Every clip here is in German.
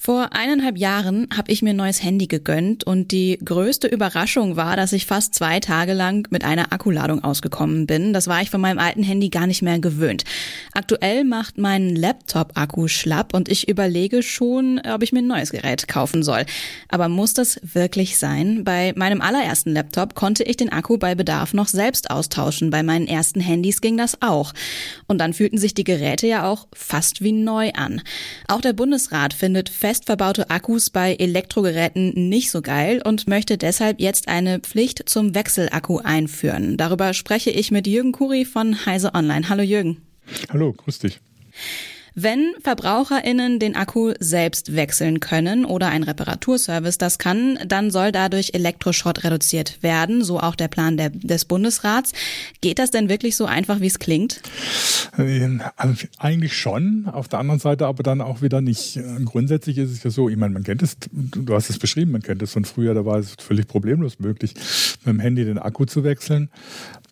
Vor eineinhalb Jahren habe ich mir ein neues Handy gegönnt und die größte Überraschung war, dass ich fast zwei Tage lang mit einer Akkuladung ausgekommen bin. Das war ich von meinem alten Handy gar nicht mehr gewöhnt. Aktuell macht mein Laptop-Akku schlapp und ich überlege schon, ob ich mir ein neues Gerät kaufen soll. Aber muss das wirklich sein? Bei meinem allerersten Laptop konnte ich den Akku bei Bedarf noch selbst austauschen. Bei meinen ersten Handys ging das auch. Und dann fühlten sich die Geräte ja auch fast wie neu an. Auch der Bundesrat findet fest verbaute Akkus bei Elektrogeräten nicht so geil und möchte deshalb jetzt eine Pflicht zum Wechselakku einführen. Darüber spreche ich mit Jürgen Kuri von Heise Online. Hallo Jürgen. Hallo, grüß dich. Wenn VerbraucherInnen den Akku selbst wechseln können oder ein Reparaturservice das kann, dann soll dadurch Elektroschrott reduziert werden, so auch der Plan der, des Bundesrats. Geht das denn wirklich so einfach, wie es klingt? Ähm, eigentlich schon, auf der anderen Seite aber dann auch wieder nicht. Grundsätzlich ist es ja so, ich meine, man kennt es, du hast es beschrieben, man kennt es von früher, da war es völlig problemlos möglich, mit dem Handy den Akku zu wechseln.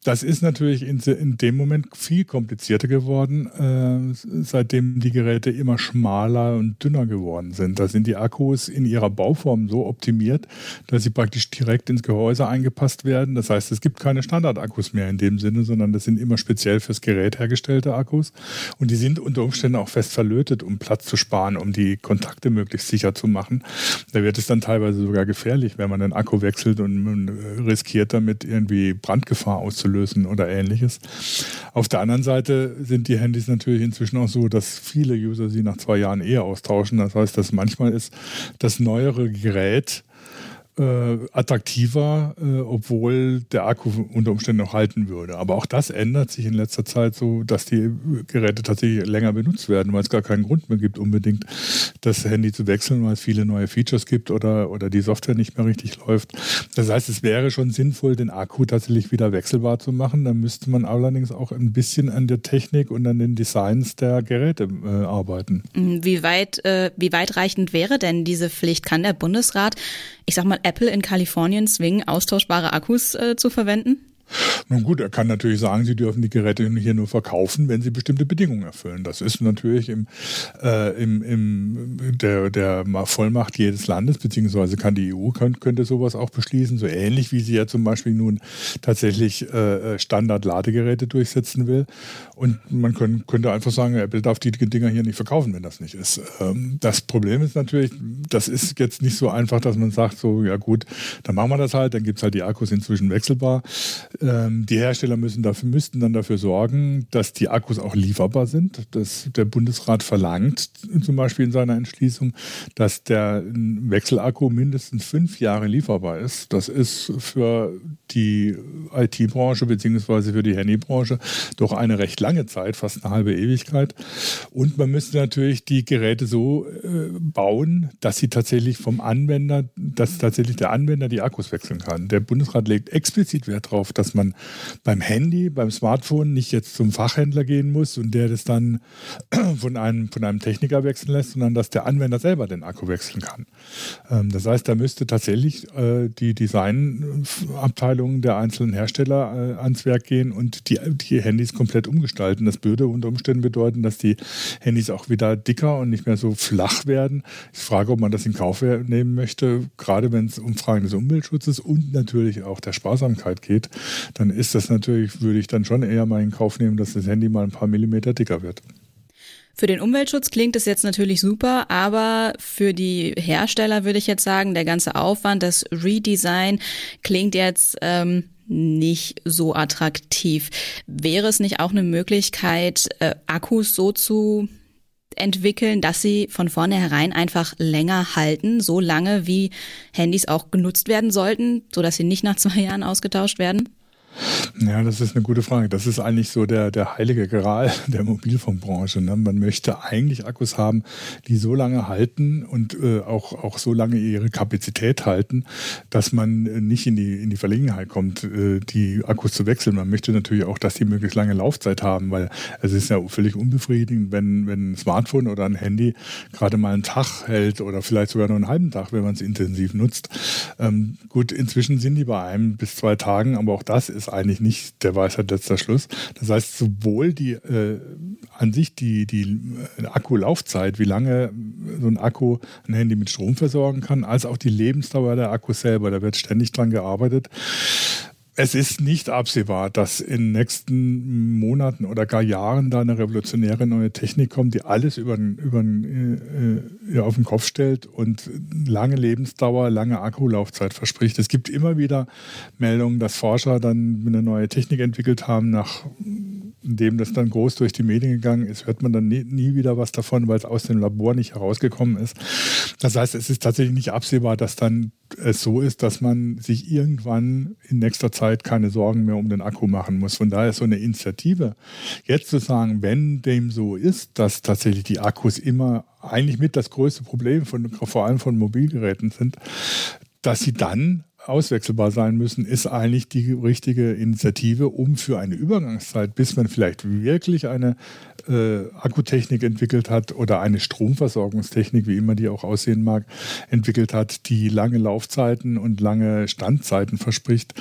Das ist natürlich in, in dem Moment viel komplizierter geworden, äh, seitdem die Geräte immer schmaler und dünner geworden sind. Da sind die Akkus in ihrer Bauform so optimiert, dass sie praktisch direkt ins Gehäuse eingepasst werden. Das heißt, es gibt keine Standardakkus mehr in dem Sinne, sondern das sind immer speziell fürs Gerät hergestellte Akkus. Und die sind unter Umständen auch fest verlötet, um Platz zu sparen, um die Kontakte möglichst sicher zu machen. Da wird es dann teilweise sogar gefährlich, wenn man den Akku wechselt und man riskiert damit irgendwie Brandgefahr auszulösen auslösen oder ähnliches. Auf der anderen Seite sind die Handys natürlich inzwischen auch so, dass viele User sie nach zwei Jahren eher austauschen. Das heißt, dass manchmal ist das neuere Gerät äh, attraktiver, äh, obwohl der Akku unter Umständen noch halten würde. Aber auch das ändert sich in letzter Zeit so, dass die Geräte tatsächlich länger benutzt werden, weil es gar keinen Grund mehr gibt, unbedingt das Handy zu wechseln, weil es viele neue Features gibt oder, oder die Software nicht mehr richtig läuft. Das heißt, es wäre schon sinnvoll, den Akku tatsächlich wieder wechselbar zu machen. Da müsste man allerdings auch ein bisschen an der Technik und an den Designs der Geräte äh, arbeiten. Wie weit, äh, wie weitreichend wäre denn diese Pflicht? Kann der Bundesrat, ich sag mal, Apple in Kalifornien zwingen, austauschbare Akkus äh, zu verwenden? Nun gut, er kann natürlich sagen, sie dürfen die Geräte hier nur verkaufen, wenn sie bestimmte Bedingungen erfüllen. Das ist natürlich im, äh, im, im der, der Vollmacht jedes Landes, beziehungsweise kann die EU kann, könnte sowas auch beschließen, so ähnlich wie sie ja zum Beispiel nun tatsächlich äh, Standard-Ladegeräte durchsetzen will. Und man können, könnte einfach sagen, Apple darf die Dinger hier nicht verkaufen, wenn das nicht ist. Ähm, das Problem ist natürlich, das ist jetzt nicht so einfach, dass man sagt, so, ja gut, dann machen wir das halt, dann gibt es halt die Akkus inzwischen wechselbar. Ähm, die Hersteller müssen dafür, müssten dann dafür sorgen, dass die Akkus auch lieferbar sind. Das, der Bundesrat verlangt zum Beispiel in seiner Entschließung, dass der Wechselakku mindestens fünf Jahre lieferbar ist. Das ist für die IT-Branche bzw. für die Handybranche doch eine recht lange Zeit, fast eine halbe Ewigkeit. Und man müsste natürlich die Geräte so äh, bauen, dass sie tatsächlich vom Anwender, dass tatsächlich der Anwender die Akkus wechseln kann. Der Bundesrat legt explizit Wert darauf, dass man beim Handy, beim Smartphone nicht jetzt zum Fachhändler gehen muss und der das dann von einem, von einem Techniker wechseln lässt, sondern dass der Anwender selber den Akku wechseln kann. Ähm, das heißt, da müsste tatsächlich äh, die Designabteilung der einzelnen Hersteller äh, ans Werk gehen und die, die Handys komplett umgestalten. Das würde unter Umständen bedeuten, dass die Handys auch wieder dicker und nicht mehr so flach werden. Ich frage, ob man das in Kauf nehmen möchte, gerade wenn es um Fragen des Umweltschutzes und natürlich auch der Sparsamkeit geht dann ist das natürlich, würde ich dann schon eher mal in Kauf nehmen, dass das Handy mal ein paar Millimeter dicker wird. Für den Umweltschutz klingt es jetzt natürlich super, aber für die Hersteller würde ich jetzt sagen, der ganze Aufwand, das Redesign klingt jetzt ähm, nicht so attraktiv. Wäre es nicht auch eine Möglichkeit, äh, Akkus so zu entwickeln, dass sie von vornherein einfach länger halten, so lange wie Handys auch genutzt werden sollten, so dass sie nicht nach zwei Jahren ausgetauscht werden? Ja, das ist eine gute Frage. Das ist eigentlich so der, der heilige Gral der Mobilfunkbranche. Ne? Man möchte eigentlich Akkus haben, die so lange halten und äh, auch, auch so lange ihre Kapazität halten, dass man nicht in die, in die Verlegenheit kommt, äh, die Akkus zu wechseln. Man möchte natürlich auch, dass die möglichst lange Laufzeit haben, weil es ist ja völlig unbefriedigend, wenn, wenn ein Smartphone oder ein Handy gerade mal einen Tag hält oder vielleicht sogar nur einen halben Tag, wenn man es intensiv nutzt. Ähm, gut, inzwischen sind die bei einem bis zwei Tagen, aber auch das ist ist eigentlich nicht der Weisheit letzter Schluss. Das heißt, sowohl die äh, an sich die, die äh, Akkulaufzeit, wie lange so ein Akku ein Handy mit Strom versorgen kann, als auch die Lebensdauer der Akku selber. Da wird ständig dran gearbeitet es ist nicht absehbar, dass in den nächsten Monaten oder gar Jahren da eine revolutionäre neue Technik kommt, die alles über, über, äh, auf den Kopf stellt und lange Lebensdauer, lange Akkulaufzeit verspricht. Es gibt immer wieder Meldungen, dass Forscher dann eine neue Technik entwickelt haben, nachdem das dann groß durch die Medien gegangen ist, hört man dann nie, nie wieder was davon, weil es aus dem Labor nicht herausgekommen ist. Das heißt, es ist tatsächlich nicht absehbar, dass dann es so ist, dass man sich irgendwann in nächster Zeit keine Sorgen mehr um den Akku machen muss. Von daher ist so eine Initiative, jetzt zu sagen, wenn dem so ist, dass tatsächlich die Akkus immer eigentlich mit das größte Problem von, vor allem von Mobilgeräten sind, dass sie dann auswechselbar sein müssen, ist eigentlich die richtige Initiative, um für eine Übergangszeit, bis man vielleicht wirklich eine äh, Akkutechnik entwickelt hat oder eine Stromversorgungstechnik, wie immer die auch aussehen mag, entwickelt hat, die lange Laufzeiten und lange Standzeiten verspricht,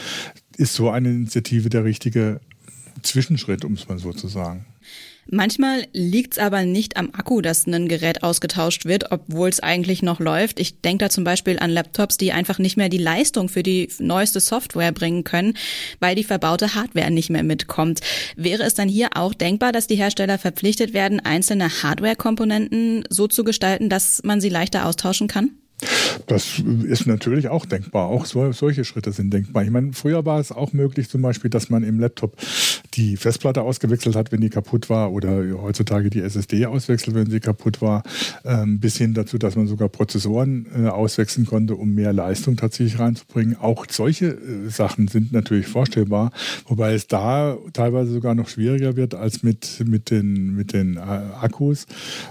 ist so eine Initiative der richtige Zwischenschritt, um es mal so zu sagen. Manchmal liegt's aber nicht am Akku, dass ein Gerät ausgetauscht wird, obwohl es eigentlich noch läuft. Ich denke da zum Beispiel an Laptops, die einfach nicht mehr die Leistung für die neueste Software bringen können, weil die verbaute Hardware nicht mehr mitkommt. Wäre es dann hier auch denkbar, dass die Hersteller verpflichtet werden, einzelne Hardware-Komponenten so zu gestalten, dass man sie leichter austauschen kann? Das ist natürlich auch denkbar. Auch so, solche Schritte sind denkbar. Ich meine, früher war es auch möglich, zum Beispiel, dass man im Laptop die Festplatte ausgewechselt hat, wenn die kaputt war, oder heutzutage die SSD auswechselt, wenn sie kaputt war, ähm, bis hin dazu, dass man sogar Prozessoren äh, auswechseln konnte, um mehr Leistung tatsächlich reinzubringen. Auch solche äh, Sachen sind natürlich vorstellbar, wobei es da teilweise sogar noch schwieriger wird als mit, mit den, mit den äh, Akkus,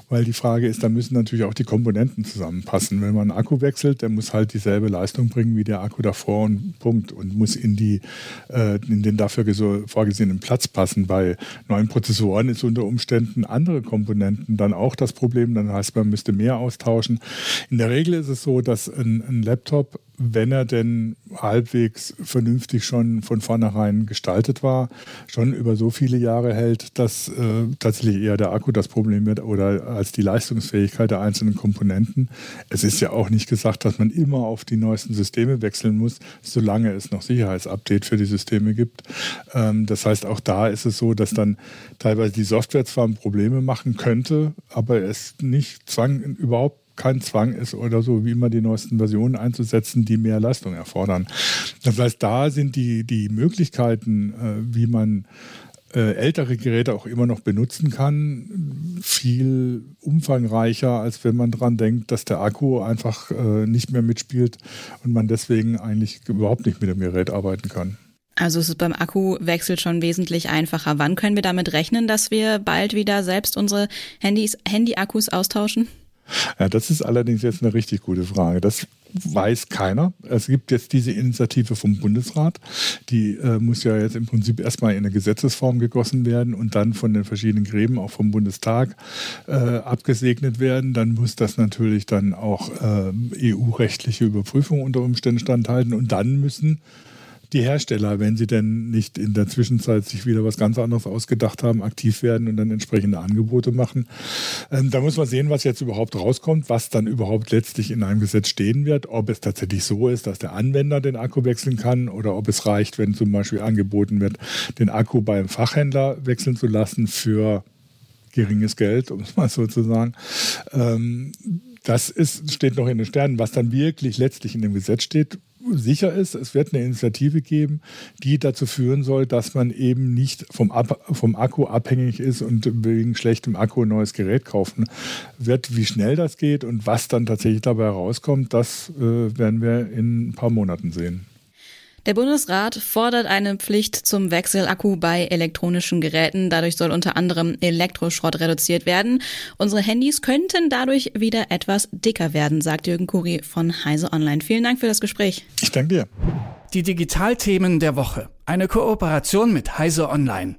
weil die Frage ist, da müssen natürlich auch die Komponenten zusammenpassen. Wenn man einen Akku wechselt, der muss halt dieselbe Leistung bringen wie der Akku davor und Punkt und muss in, die, äh, in den dafür vorgesehenen Platz Platz passen. Bei neuen Prozessoren ist unter Umständen andere Komponenten dann auch das Problem. Dann heißt man müsste mehr austauschen. In der Regel ist es so, dass ein, ein Laptop wenn er denn halbwegs vernünftig schon von vornherein gestaltet war, schon über so viele Jahre hält, dass äh, tatsächlich eher der Akku das Problem wird oder als die Leistungsfähigkeit der einzelnen Komponenten. Es ist ja auch nicht gesagt, dass man immer auf die neuesten Systeme wechseln muss, solange es noch Sicherheitsupdate für die Systeme gibt. Ähm, das heißt, auch da ist es so, dass dann teilweise die Software zwar Probleme machen könnte, aber es nicht zwang überhaupt kein Zwang ist oder so, wie immer die neuesten Versionen einzusetzen, die mehr Leistung erfordern. Das heißt, da sind die, die Möglichkeiten, äh, wie man äh, ältere Geräte auch immer noch benutzen kann, viel umfangreicher, als wenn man daran denkt, dass der Akku einfach äh, nicht mehr mitspielt und man deswegen eigentlich überhaupt nicht mit dem Gerät arbeiten kann. Also es ist beim Akkuwechsel schon wesentlich einfacher. Wann können wir damit rechnen, dass wir bald wieder selbst unsere Handys, Handy-Akkus austauschen? Ja, das ist allerdings jetzt eine richtig gute Frage. Das weiß keiner. Es gibt jetzt diese Initiative vom Bundesrat. Die äh, muss ja jetzt im Prinzip erstmal in eine Gesetzesform gegossen werden und dann von den verschiedenen Gräben, auch vom Bundestag, äh, abgesegnet werden. Dann muss das natürlich dann auch äh, EU-rechtliche Überprüfung unter Umständen standhalten und dann müssen die Hersteller, wenn sie denn nicht in der Zwischenzeit sich wieder was ganz anderes ausgedacht haben, aktiv werden und dann entsprechende Angebote machen. Ähm, da muss man sehen, was jetzt überhaupt rauskommt, was dann überhaupt letztlich in einem Gesetz stehen wird, ob es tatsächlich so ist, dass der Anwender den Akku wechseln kann oder ob es reicht, wenn zum Beispiel angeboten wird, den Akku beim Fachhändler wechseln zu lassen für geringes Geld, um es mal so zu sagen. Ähm, das ist, steht noch in den Sternen. Was dann wirklich letztlich in dem Gesetz steht, sicher ist, es wird eine Initiative geben, die dazu führen soll, dass man eben nicht vom, Ab vom Akku abhängig ist und wegen schlechtem Akku ein neues Gerät kaufen wird. Wie schnell das geht und was dann tatsächlich dabei herauskommt, das äh, werden wir in ein paar Monaten sehen. Der Bundesrat fordert eine Pflicht zum Wechselakku bei elektronischen Geräten. Dadurch soll unter anderem Elektroschrott reduziert werden. Unsere Handys könnten dadurch wieder etwas dicker werden, sagt Jürgen Kuri von Heise Online. Vielen Dank für das Gespräch. Ich danke dir. Die Digitalthemen der Woche. Eine Kooperation mit Heise Online.